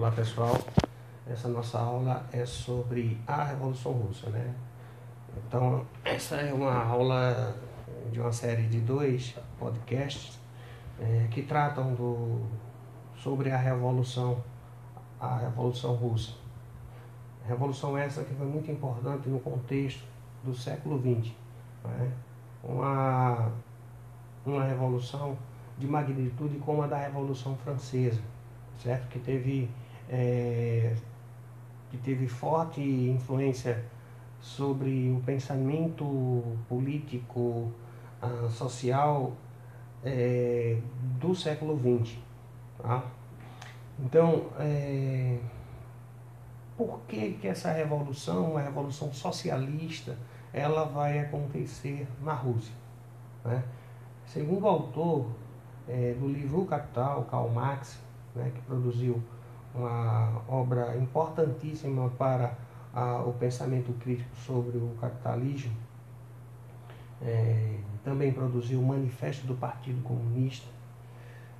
Olá pessoal, essa nossa aula é sobre a Revolução Russa, né? Então, essa é uma aula de uma série de dois podcasts é, que tratam do, sobre a Revolução, a Revolução Russa. Revolução essa que foi muito importante no contexto do século XX. Né? Uma, uma revolução de magnitude como a da Revolução Francesa, certo? Que teve, é, que teve forte influência sobre o pensamento político, uh, social é, do século XX. Tá? Então, é, por que, que essa revolução, uma revolução socialista, ela vai acontecer na Rússia? Né? Segundo o autor é, do livro Capital, Karl Marx, né, que produziu uma obra importantíssima para a, o pensamento crítico sobre o capitalismo, é, também produziu o Manifesto do Partido Comunista.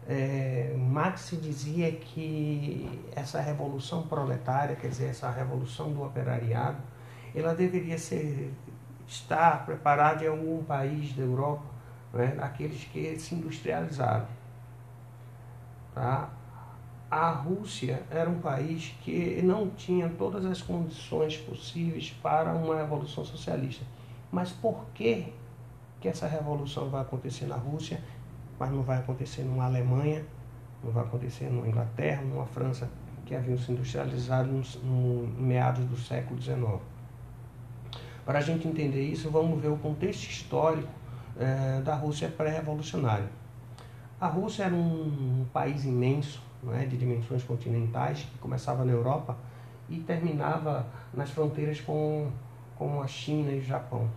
É, Marx dizia que essa revolução proletária, quer dizer, essa revolução do operariado, ela deveria ser estar preparada em algum país da Europa, né, aqueles que se industrializaram. Tá? A Rússia era um país que não tinha todas as condições possíveis para uma revolução socialista. Mas por que, que essa revolução vai acontecer na Rússia, mas não vai acontecer numa Alemanha, não vai acontecer numa Inglaterra, numa França, que haviam se industrializado no, no meados do século XIX? Para a gente entender isso, vamos ver o contexto histórico é, da Rússia pré-revolucionária. A Rússia era um, um país imenso, é, de dimensões continentais, que começava na Europa e terminava nas fronteiras com, com a China e o Japão.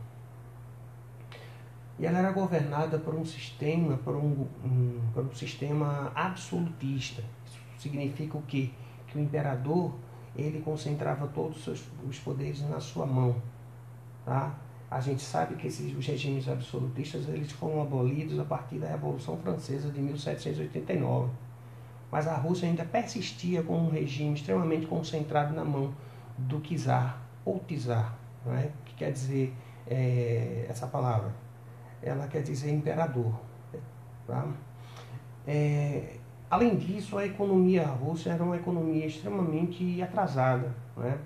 E ela era governada por um sistema, por um, um, por um sistema absolutista. Isso significa o quê? Que o imperador ele concentrava todos os, os poderes na sua mão. Tá? A gente sabe que esses, os regimes absolutistas eles foram abolidos a partir da Revolução Francesa de 1789 mas a Rússia ainda persistia com um regime extremamente concentrado na mão do czar ou czar, é? que quer dizer é, essa palavra. Ela quer dizer imperador. Tá? É, além disso, a economia russa era uma economia extremamente atrasada, né?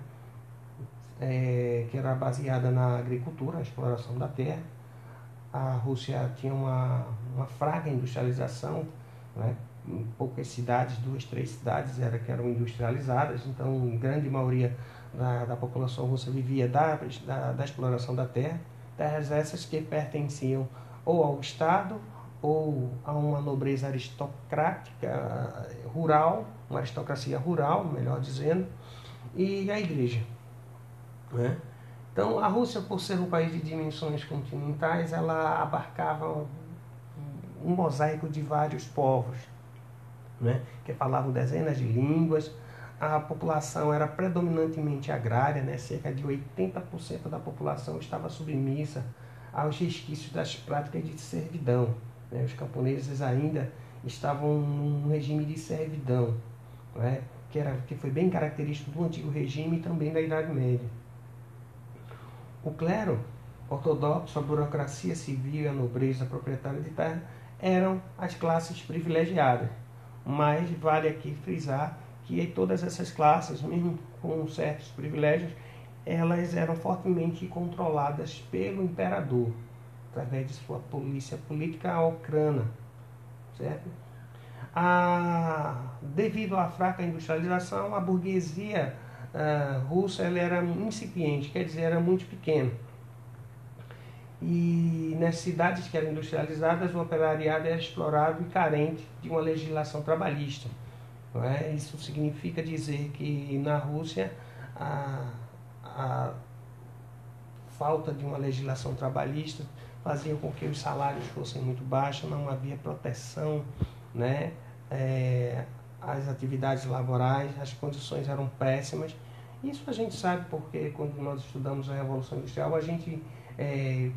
É, que era baseada na agricultura, a exploração da terra. A Rússia tinha uma, uma fraca industrialização, né? Poucas cidades, duas, três cidades era, que eram industrializadas, então grande maioria da, da população russa vivia da, da, da, exploração da terra, terras essas que pertenciam ou ao Estado ou a uma nobreza aristocrática rural, uma aristocracia rural, melhor dizendo, e a igreja. Né? Então a Rússia, por ser um país de dimensões continentais, ela abarcava um mosaico de vários povos né, que falavam dezenas de línguas. A população era predominantemente agrária, né, cerca de 80% da população estava submissa aos resquícios das práticas de servidão. Né. Os camponeses ainda estavam num regime de servidão, né, que, era, que foi bem característico do antigo regime e também da Idade Média. O clero ortodoxo, a burocracia civil e a nobreza proprietária de terra eram as classes privilegiadas mas vale aqui frisar que todas essas classes, mesmo com certos privilégios, elas eram fortemente controladas pelo imperador, através de sua polícia política ocrana, certo? A, devido à fraca industrialização, a burguesia uh, russa ela era incipiente, quer dizer, era muito pequena. E nas cidades que eram industrializadas, o operariado era explorado e carente de uma legislação trabalhista. É? Isso significa dizer que na Rússia a, a falta de uma legislação trabalhista fazia com que os salários fossem muito baixos, não havia proteção, né? É, as atividades laborais, as condições eram péssimas. Isso a gente sabe porque quando nós estudamos a Revolução Industrial, a gente é,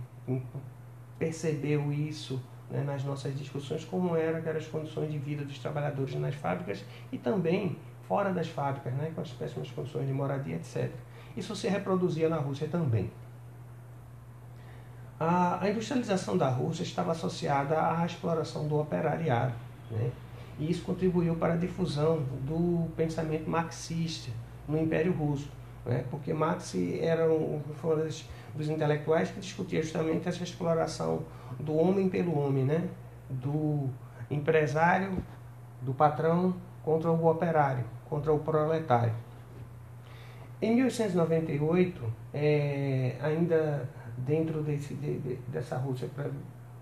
percebeu isso né, nas nossas discussões como eram as condições de vida dos trabalhadores nas fábricas e também fora das fábricas, né, com as péssimas condições de moradia, etc. Isso se reproduzia na Rússia também. A, a industrialização da Rússia estava associada à exploração do operariado, né, e isso contribuiu para a difusão do pensamento marxista no Império Russo, né, porque Marx era um, um dos intelectuais que discutia justamente essa exploração do homem pelo homem, né, do empresário, do patrão contra o operário, contra o proletário. Em 1898, é, ainda dentro desse, de, de, dessa Rússia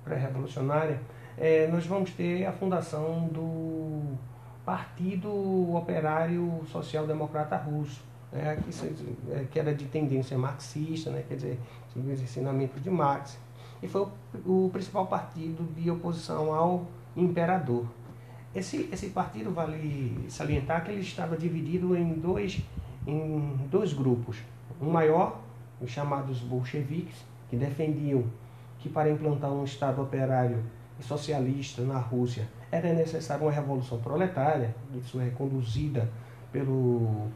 pré-revolucionária, é, nós vamos ter a fundação do Partido Operário Social Democrata Russo, né, que, era de tendência marxista, né, quer dizer, seguia os ensinamentos de Marx, e foi o, o principal partido de oposição ao imperador. Esse, esse partido, vale salientar que ele estava dividido em dois, em dois grupos. Um maior, os chamados bolcheviques, que defendiam que para implantar um Estado operário e socialista na Rússia era necessária uma revolução proletária, isso é conduzida pelo,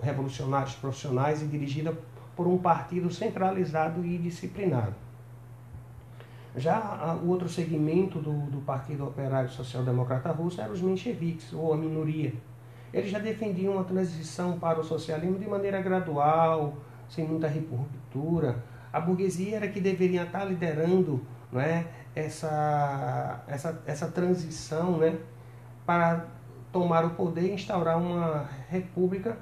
revolucionários profissionais e dirigida por um partido centralizado e disciplinado. Já o outro segmento do, do Partido Operário Social Democrata Russo eram os mencheviques, ou a minoria. Eles já defendiam uma transição para o socialismo de maneira gradual, sem muita ruptura. A burguesia era que deveria estar liderando não é, essa, essa, essa transição né, para tomar o poder e instaurar uma república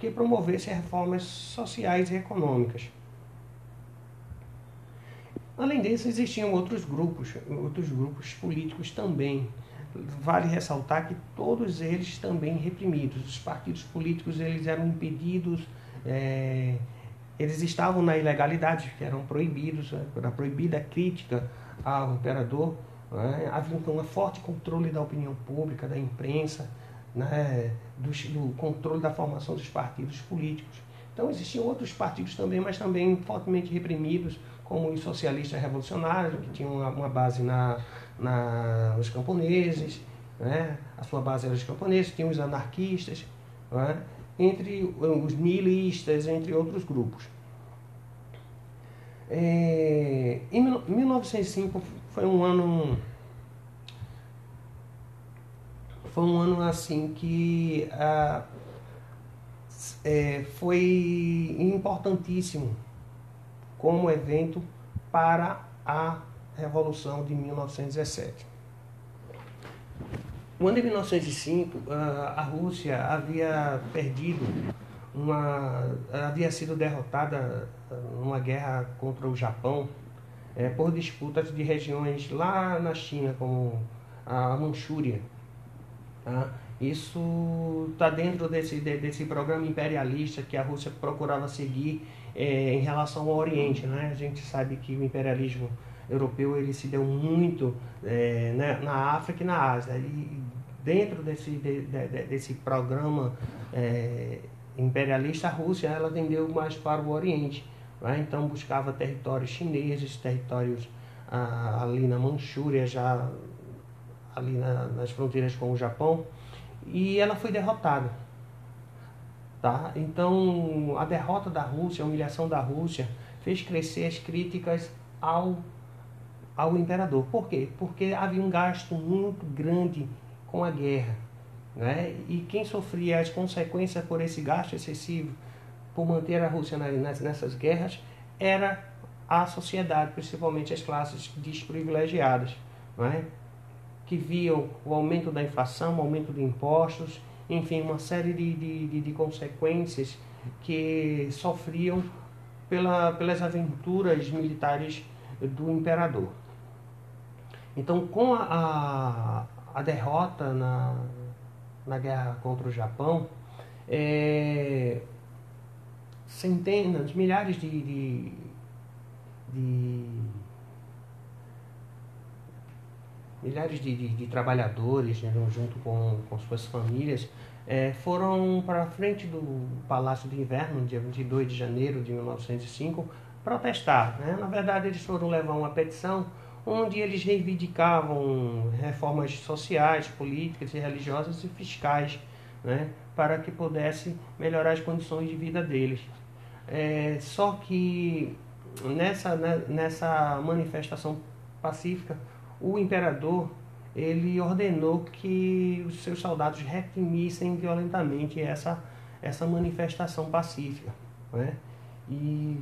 que promovesse reformas sociais e econômicas. Além disso, existiam outros grupos, outros grupos políticos também. Vale ressaltar que todos eles também reprimidos. Os partidos políticos eles eram impedidos, é, eles estavam na ilegalidade, eram proibidos, era proibida a crítica ao imperador. Né? Havia então um forte controle da opinião pública, da imprensa, né? do, do controle da formação dos partidos políticos. Então existiam outros partidos também, mas também fortemente reprimidos, como os socialistas revolucionários, que tinham uma base na, na, nos camponeses, né? a sua base era os camponeses, tinha os anarquistas, né? entre os nihilistas, entre outros grupos. É, em 1905 foi um ano foi um ano assim que ah, é, foi importantíssimo como evento para a Revolução de 1917. No ano de 1905, a Rússia havia perdido uma. havia sido derrotada numa guerra contra o Japão é, por disputas de regiões lá na China, como a Manchúria. Tá? Isso está dentro desse, desse programa imperialista que a Rússia procurava seguir é, em relação ao Oriente. Né? A gente sabe que o imperialismo europeu ele se deu muito é, né, na África e na Ásia. E dentro desse, de, de, desse programa é, imperialista, a Rússia ela tendeu mais para o Oriente. Né? Então buscava territórios chineses, territórios ah, ali na Manchúria, já ali na, nas fronteiras com o Japão, e ela foi derrotada. Tá? Então, a derrota da Rússia, a humilhação da Rússia, fez crescer as críticas ao, ao imperador. Por quê? Porque havia um gasto muito grande com a guerra. Né? E quem sofria as consequências por esse gasto excessivo, por manter a Rússia nessas guerras, era a sociedade, principalmente as classes desprivilegiadas, né? Que viam o aumento da inflação, o aumento de impostos enfim, uma série de, de, de consequências que sofriam pela, pelas aventuras militares do imperador. Então, com a, a, a derrota na, na guerra contra o Japão, é, centenas, milhares de, de, de milhares de, de, de trabalhadores, né, junto com, com suas famílias, é, foram para frente do Palácio de Inverno, dia 22 de janeiro de 1905, protestar. Né? Na verdade, eles foram levar uma petição onde eles reivindicavam reformas sociais, políticas e religiosas e fiscais, né, para que pudesse melhorar as condições de vida deles. É, só que nessa, né, nessa manifestação pacífica, o imperador ele ordenou que os seus soldados reprimissem violentamente essa, essa manifestação pacífica. Né? E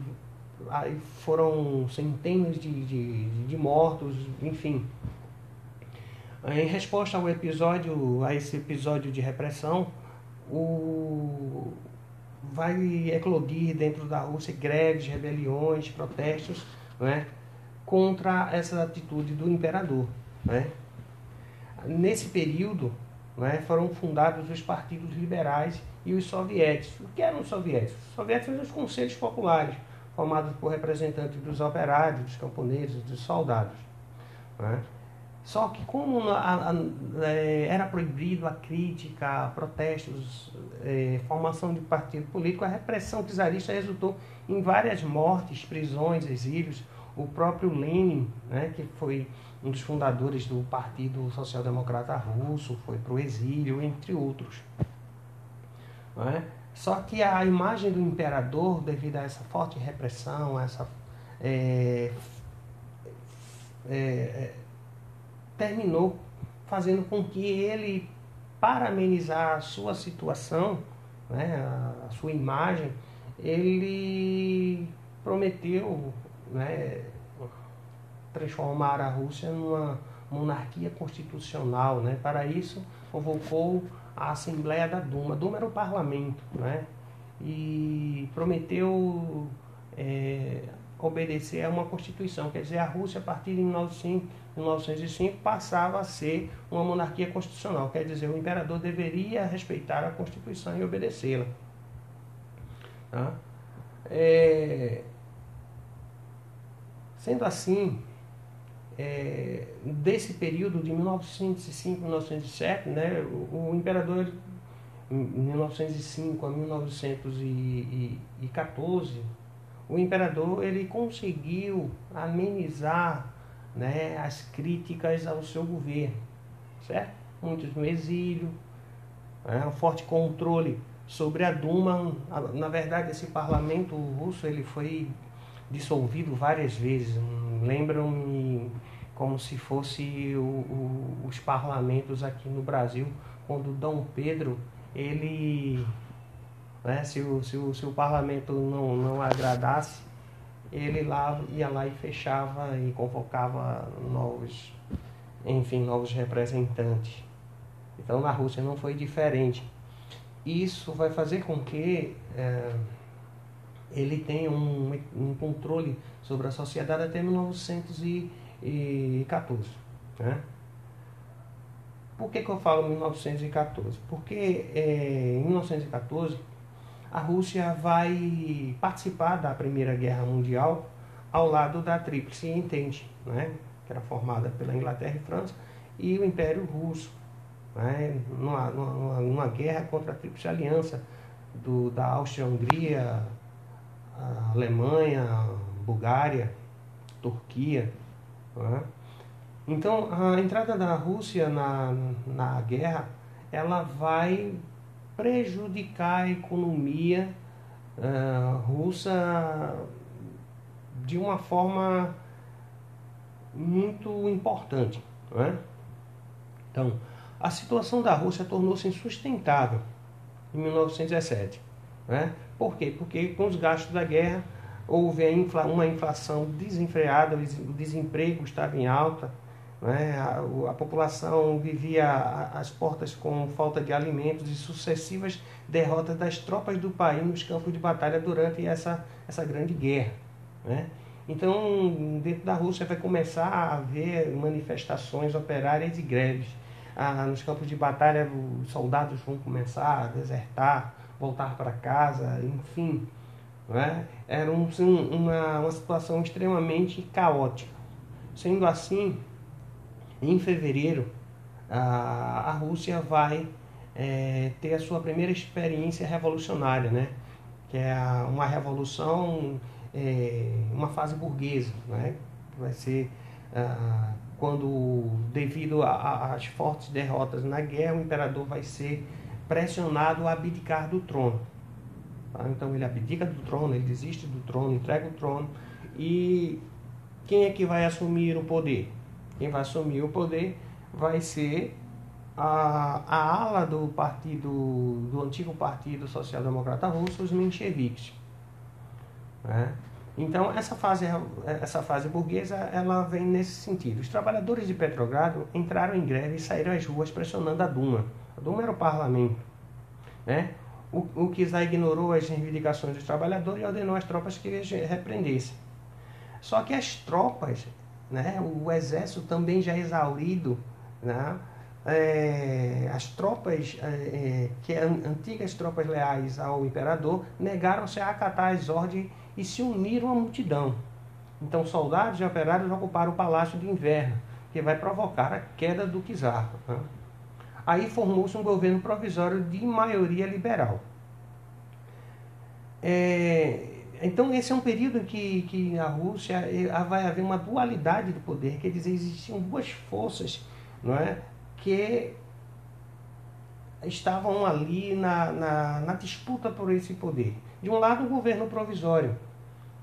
aí foram centenas de, de, de mortos, enfim. Em resposta ao episódio, a esse episódio de repressão, o, vai eclodir dentro da Rússia greves, rebeliões, protestos né, contra essa atitude do imperador. Né. Nesse período né, foram fundados os partidos liberais e os soviéticos. O que eram os soviéticos? Os soviéticos eram os conselhos populares, formados por representantes dos operários, dos camponeses, dos soldados. Né. Só que como a, a, é, era proibido a crítica, protestos, é, formação de partido político, a repressão czarista resultou em várias mortes, prisões, exílios. O próprio Lenin, né, que foi um dos fundadores do Partido Social Democrata Russo, foi para o exílio, entre outros. É? Só que a imagem do imperador, devido a essa forte repressão, essa é, é, terminou fazendo com que ele, para amenizar a sua situação, né, a, sua imagem, ele prometeu né, transformar a Rússia numa monarquia constitucional. Né? Para isso, convocou a Assembleia da Duma. A Duma era o parlamento, né? e prometeu é, obedecer a uma Constituição. Quer dizer, a Rússia, a partir de 1905, passava a ser uma monarquia constitucional. Quer dizer, o imperador deveria respeitar a Constituição e obedecê-la. Tá? É... Sendo assim, é, desse período de 1905 1907, né, o, o imperador em 1905 a 1914 o imperador ele conseguiu amenizar né, as críticas ao seu governo, certo? Muitos no exílio, né, um forte controle sobre a Duma. Na verdade, esse parlamento russo ele foi dissolvido várias vezes. Lembram-me como se fosse o, o, os parlamentos aqui no Brasil, quando Dom Pedro ele né? Se, o, se, o, se o parlamento não, não agradasse, ele lá ia lá e fechava e convocava novos, enfim, novos representantes. Então na Rússia não foi diferente. Isso vai fazer com que é, ele tenha um, um controle sobre a sociedade até 1914. Né? Por que, que eu falo 1914? Porque é, em 1914 a Rússia vai participar da Primeira Guerra Mundial ao lado da Tríplice Entente, né? que era formada pela Inglaterra e França, e o Império Russo, né? numa, numa, numa guerra contra a Tríplice Aliança do, da Áustria-Hungria, Alemanha, Bulgária, Turquia. Né? Então, a entrada da Rússia na, na guerra, ela vai prejudicar a economia uh, russa de uma forma muito importante. É? Então, a situação da Rússia tornou-se insustentável em 1917. Né? Por quê? Porque com os gastos da guerra houve uma inflação desenfreada, o desemprego estava em alta, né? A, a, população vivia às portas com falta de alimentos e sucessivas derrotas das tropas do país nos campos de batalha durante essa, essa grande guerra. Né? Então, dentro da Rússia vai começar a haver manifestações operárias e greves. Ah, nos campos de batalha, os soldados vão começar a desertar, voltar para casa, enfim. Né? Era um, uma, uma situação extremamente caótica. Sendo assim, em fevereiro, a, a Rússia vai é, ter a sua primeira experiência revolucionária, né? que é uma revolução, é, uma fase burguesa. Né? Vai ser quando, devido às fortes derrotas na guerra, o imperador vai ser pressionado a abdicar do trono. Tá? Então ele abdica do trono, ele desiste do trono, entrega o trono. E quem é que vai assumir o poder? Quem vai assumir o poder vai ser a, a ala do partido, do antigo Partido Social Democrata Russo, os mencheviques. Né? Então essa fase, essa fase burguesa, ela vem nesse sentido. Os trabalhadores de Petrogrado entraram em greve e saíram às ruas pressionando a Duma. A Duma era o parlamento. Né? O, o Kizar ignorou as reivindicações dos trabalhadores e ordenou às tropas que repreendessem. Só que as tropas, né, o exército também já exaurido, né, é, as tropas, é que antigas tropas leais ao imperador, negaram-se a acatar as ordens e se uniram à multidão. Então, soldados e operários ocuparam o palácio de inverno, que vai provocar a queda do czar. Né? Aí formou-se um governo provisório de maioria liberal. É, então, esse é um período que, que na Rússia eh, vai haver uma dualidade do poder, quer dizer, existiam duas forças não é, que estavam ali na, na, na disputa por esse poder. De um lado, o governo provisório,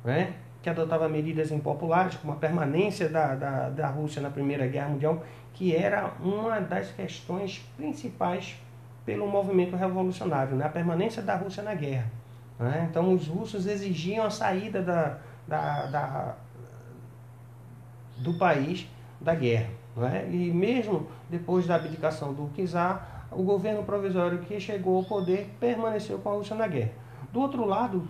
é, que adotava medidas impopulares, como a permanência da, da, da Rússia na Primeira Guerra Mundial, que era uma das questões principais pelo movimento revolucionário, né? a permanência da Rússia na guerra. Né? Então, os russos exigiam a saída da, da, da do país da guerra. Né? E mesmo depois da abdicação do czar, o governo provisório que chegou ao poder permaneceu com a Rússia na guerra. Do outro lado,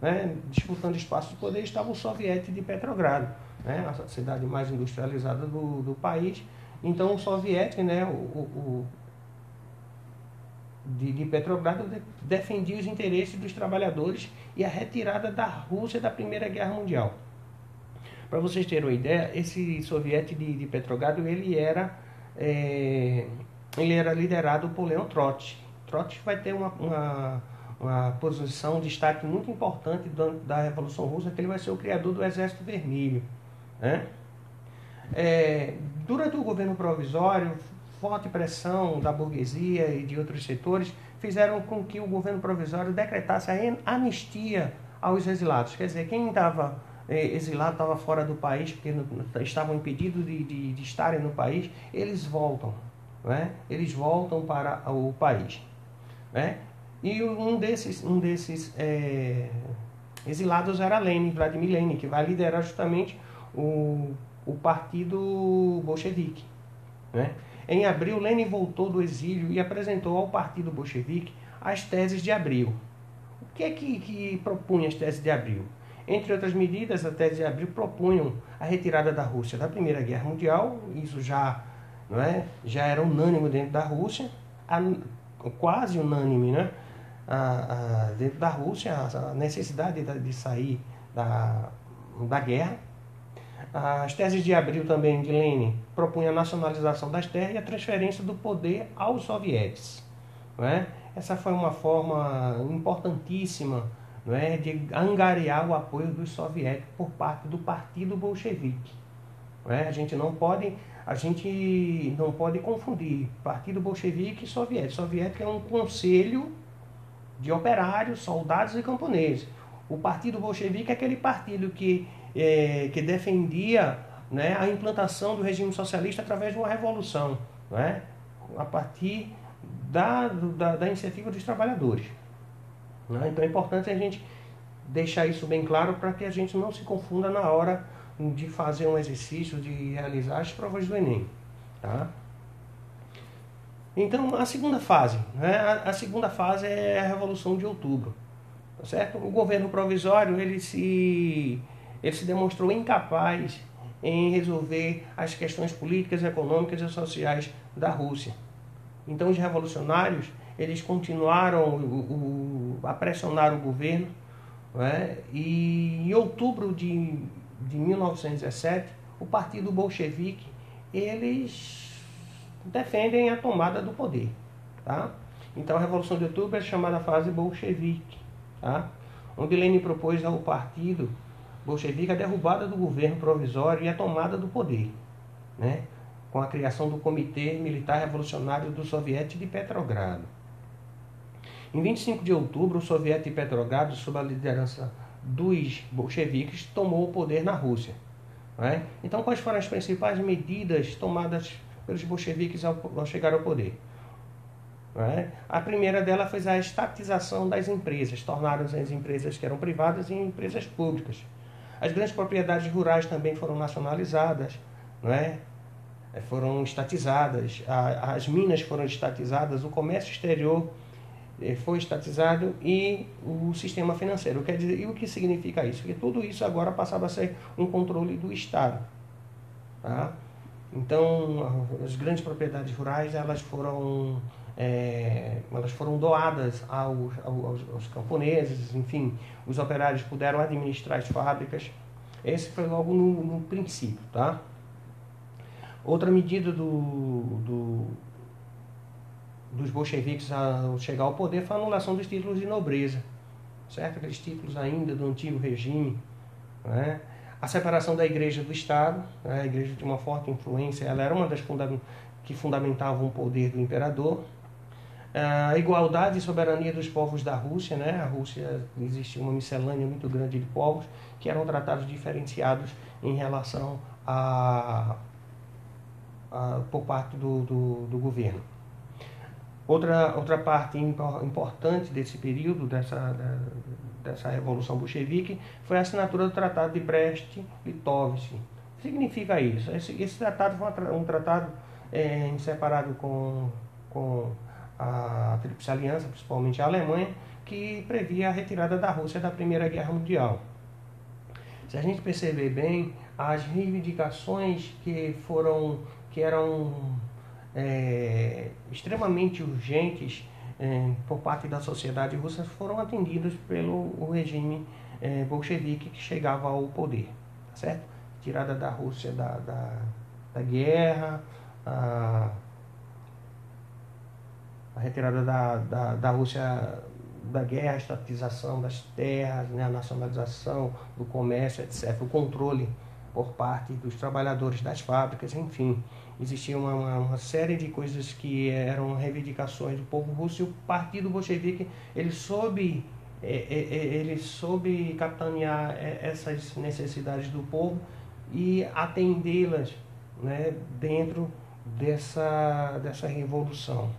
né, disputando espaço de poder, estava o soviético de Petrogrado, né, a cidade mais industrializada do, do país. Então, o soviético, né, o, o, de, de Petrogrado defendia os interesses dos trabalhadores e a retirada da Rússia da Primeira Guerra Mundial. Para vocês terem uma ideia, esse soviético de, de Petrogrado ele era, é, ele era liderado por Leon Trotsky. Trotsky vai ter uma, uma, uma posição, um destaque muito importante da Revolução Russa, que ele vai ser o criador do Exército Vermelho. Né? É, durante o governo provisório, forte pressão da burguesia e de outros setores fizeram com que o governo provisório decretasse a anistia aos exilados. Quer dizer, quem estava eh, exilado, estava fora do país, porque estavam impedidos de, de, de estarem no país, eles voltam. Né? Eles voltam para o país. Né? E um desses, um desses é, exilados era Lenin, Vladimir Lenin, que vai liderar justamente o, o partido bolchevique. Né? Em abril, Lenin voltou do exílio e apresentou ao Partido Bolchevique as teses de abril. O que é que, que propunha as teses de abril? Entre outras medidas, as teses de abril propunham a retirada da Rússia da Primeira Guerra Mundial, isso já, não é, já era unânime dentro da Rússia, a, quase unânime né, a, a, dentro da Rússia, a necessidade de, de sair da, da guerra as teses de abril também de Lenin propunham a nacionalização das terras e a transferência do poder aos sovietes. Não é? Essa foi uma forma importantíssima não é, de angariar o apoio dos soviéticos por parte do Partido Bolchevique. Não é? A gente não pode a gente não pode confundir Partido Bolchevique e Soviético. Soviético é um conselho de operários, soldados e camponeses. O Partido Bolchevique é aquele partido que é, que defendia né, a implantação do regime socialista através de uma revolução, né, a partir da, da, da iniciativa dos trabalhadores. Né? Então é importante a gente deixar isso bem claro para que a gente não se confunda na hora de fazer um exercício, de realizar as provas do Enem. Tá? Então, a segunda fase, né? a, segunda fase é a Revolução de Outubro, tá certo? O governo provisório ele se ele se demonstrou incapaz em resolver as questões políticas, econômicas e sociais da Rússia. Então, os revolucionários eles continuaram o, o, a pressionar o governo é? e em outubro de, de 1917 o partido bolchevique eles defendem a tomada do poder tá? então a revolução de outubro é chamada fase bolchevique tá? onde Lenin propôs ao partido bolchevique a derrubada do governo provisório e a tomada do poder, né? com a criação do Comitê Militar Revolucionário do Soviete de Petrogrado. Em 25 de outubro, o Soviete de Petrogrado, sob a liderança dos bolcheviques, tomou o poder na Rússia. Né? Então, quais foram as principais medidas tomadas pelos bolcheviques ao, ao chegar ao poder? Né? A primeira dela foi a estatização das empresas, tornaram as empresas que eram privadas em empresas públicas. As grandes propriedades rurais também foram nacionalizadas, é? é foram estatizadas, as minas foram estatizadas, o comércio exterior eh, foi estatizado e o sistema financeiro. Quer dizer, e o que significa isso? Que tudo isso agora passava a ser um controle do Estado. Tá? Então, as grandes propriedades rurais elas foram é, elas foram doadas aos, aos, aos, camponeses, enfim, os operários puderam administrar as fábricas. Esse foi logo no, no princípio, tá? Outra medida do, do, dos bolcheviques ao chegar ao poder foi a anulação dos títulos de nobreza, certo? Aqueles títulos ainda do antigo regime, né? A separação da igreja do Estado, né? a igreja tinha uma forte influência, ela era uma das funda que fundamentavam o poder do imperador, a igualdade e soberania dos povos da Rússia, né? A Rússia existia uma miscelânea muito grande de povos que eram tratados diferenciados em relação a, a por parte do, do, do, governo. Outra, outra parte importante desse período, dessa, dessa revolução bolchevique, foi a assinatura do Tratado de Brest-Litovsk. Significa isso? Esse, esse tratado foi um tratado é, separado com, com a Tríplice Aliança, principalmente a Alemanha, que previa a retirada da Rússia da Primeira Guerra Mundial. Se a gente perceber bem, as reivindicações que foram que eram é, extremamente urgentes é, por parte da sociedade russa foram atendidas pelo regime é, bolchevique que chegava ao poder, tá certo? Tirada da Rússia da, da, da guerra, a, a retirada da, da, da Rússia da guerra, a estatização das terras, né, a nacionalização do comércio, etc., o controle por parte dos trabalhadores das fábricas, enfim, existia uma, uma, uma, série de coisas que eram reivindicações do povo russo e o Partido Bolchevique ele soube é, é, é, ele soube capitanear essas necessidades do povo e atendê-las né, dentro dessa, dessa revolução.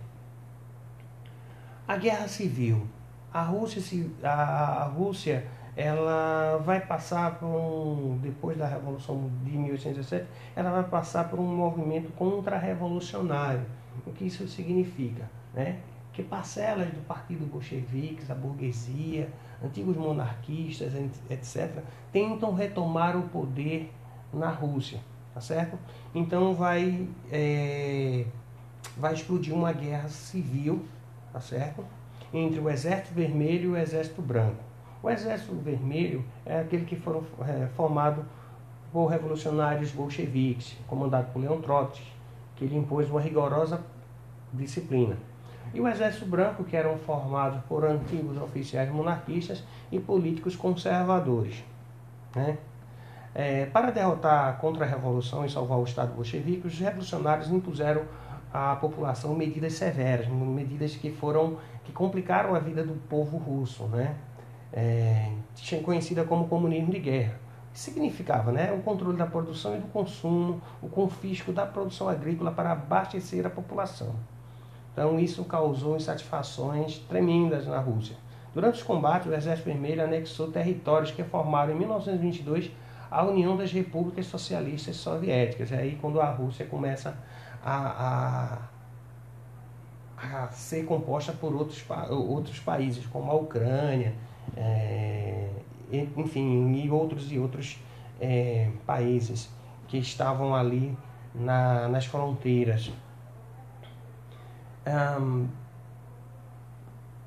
A guerra civil. A Rússia, a, Rússia ela vai passar por um, depois da Revolução de 1817, ela vai passar por um movimento contra-revolucionário. O que isso significa? Né? Que parcelas do Partido Bolchevique, a burguesia, antigos monarquistas, etc., tentam retomar o poder na Rússia, tá certo? Então vai, é, vai explodir uma guerra civil tá certo? Entre o Exército Vermelho e o Exército Branco. O Exército Vermelho é aquele que foram é, formado por revolucionários bolcheviques, comandado por Leon Trotsky, que ele impôs uma rigorosa disciplina. E o Exército Branco, que eram formados por antigos oficiais monarquistas e políticos conservadores. Né? É, para derrotar a contra-revolução e salvar o Estado bolchevique, os revolucionários impuseram à população medidas severas, medidas que foram que complicaram a vida do povo russo, né? É, conhecida como comunismo de guerra. Que significava, né? O controle da produção e do consumo, o confisco da produção agrícola para abastecer a população. Então isso causou insatisfações tremendas na Rússia. Durante os combates, o Exército Vermelho anexou territórios que formaram em 1922 a União das Repúblicas Socialistas Soviéticas. É aí quando a Rússia começa a, a, a ser composta por outros, outros países, como a Ucrânia, é, enfim, e outros e outros é, países que estavam ali na, nas fronteiras. Um,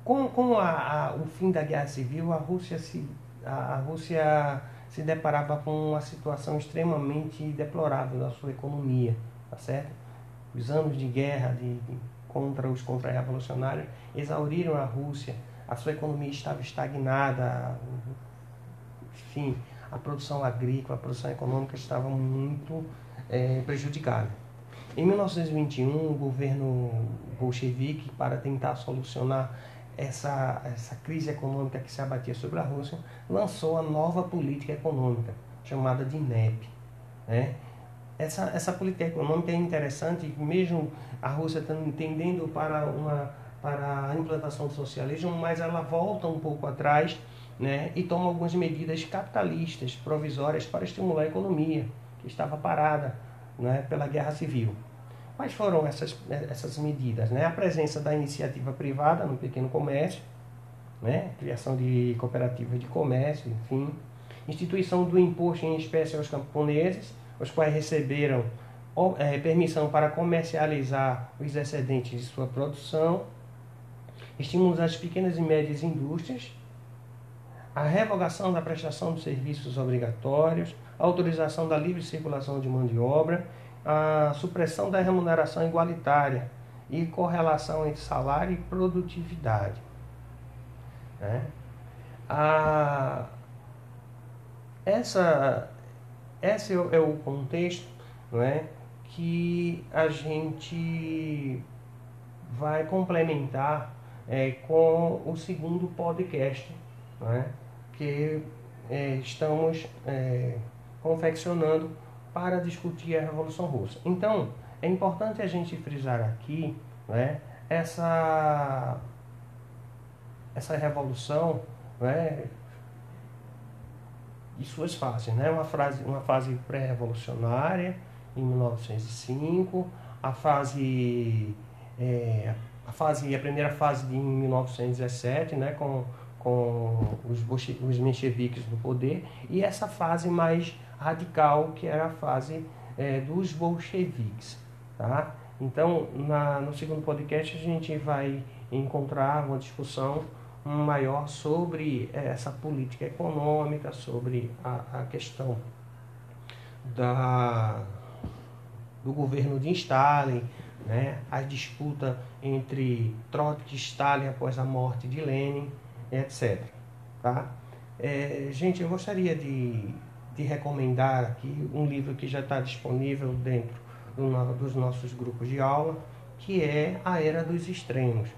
com com a, a, o fim da guerra civil, a Rússia se, a, a Rússia se deparava com uma situação extremamente deplorável na sua economia, tá certo? Os anos de guerra de, de contra os contra-revolucionários exauriram a Rússia, a sua economia estava estagnada, enfim, a produção agrícola, a produção econômica estava muito é, prejudicada. Em 1921, o governo bolchevique, para tentar solucionar essa, essa crise econômica que se abatia sobre a Rússia, lançou a nova política econômica, chamada de NEP. Né? Essa, essa política econômica é interessante, mesmo a Rússia tendendo para, uma, para a implantação do socialismo, mas ela volta um pouco atrás né, e toma algumas medidas capitalistas, provisórias, para estimular a economia, que estava parada né, pela guerra civil. Quais foram essas, essas medidas? Né? A presença da iniciativa privada no pequeno comércio, né? criação de cooperativas de comércio, enfim, instituição do imposto em espécie aos camponeses, os quais receberam é, permissão para comercializar os excedentes de sua produção, estímulos às pequenas e médias indústrias, a revogação da prestação de serviços obrigatórios, a autorização da livre circulação de mão de obra, a supressão da remuneração igualitária e correlação entre salário e produtividade. Né? A, essa, esse é o contexto não é, que a gente vai complementar é, com o segundo podcast é, que é, estamos é, confeccionando para discutir a Revolução Russa. Então, é importante a gente frisar aqui né, essa, essa revolução né, e suas fases. Né? Uma, frase, uma fase pré-revolucionária, em 1905, a fase, é, fase, a primeira fase de 1917, né, com, com os, os mencheviques no poder, e essa fase mais radical, que era a fase é, dos bolcheviques. Tá? Então, na, no segundo podcast, a gente vai encontrar uma discussão maior sobre é, essa política econômica, sobre a, a questão da, do governo de Stalin, né, a disputa entre Trotsky e Stalin após a morte de Lenin, etc. Tá? É, gente, eu gostaria de de recomendar aqui um livro que já está disponível dentro do, dos nossos grupos de aula, que é A Era dos Extremos.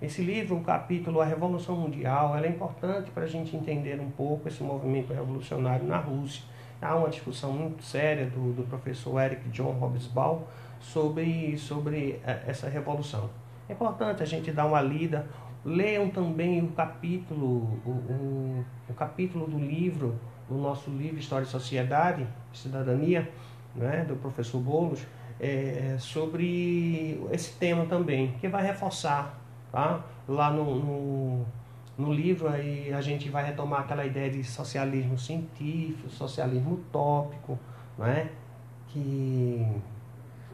Esse livro, o capítulo A Revolução Mundial, é importante para a gente entender um pouco esse movimento revolucionário na Rússia. Há uma discussão muito séria do, do professor Eric John Hobsbawm sobre, sobre é, essa revolução. É importante a gente dar uma lida. Leiam também o capítulo, o, o, o capítulo do livro no nosso livro História e Sociedade, Cidadania, né, do professor Bolos, é, sobre esse tema também, que vai reforçar. Tá? Lá no, no, no, livro aí a gente vai retomar aquela ideia de socialismo científico, socialismo utópico, né? que,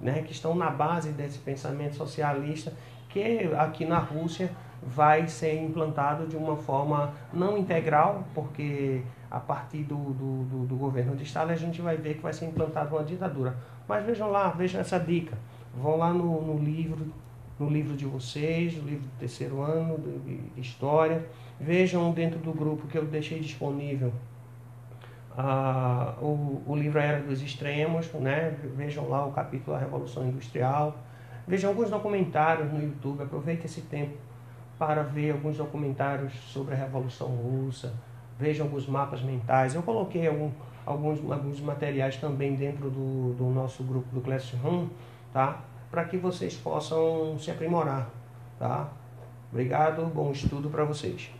né, que estão na base desse pensamento socialista que aqui na Rússia vai ser implantado de uma forma não integral, porque a partir do, do, do, do governo de Estado, a gente vai ver que vai ser implantada uma ditadura. Mas vejam lá, vejam essa dica. Vão lá no, no livro, no livro de vocês, no livro do terceiro ano de, História. Vejam dentro do grupo que eu deixei disponível ah, o, o livro Era dos Extremos, né? Vejam lá o capítulo da Revolução Industrial. Vejam alguns documentários no YouTube. Aproveite esse tempo para ver alguns documentários sobre a Revolução Russa vejam alguns mapas mentais. Eu coloquei algum, alguns, alguns materiais também dentro do, do nosso grupo do Classroom, tá? Para que vocês possam se aprimorar, tá? Obrigado, bom estudo para vocês.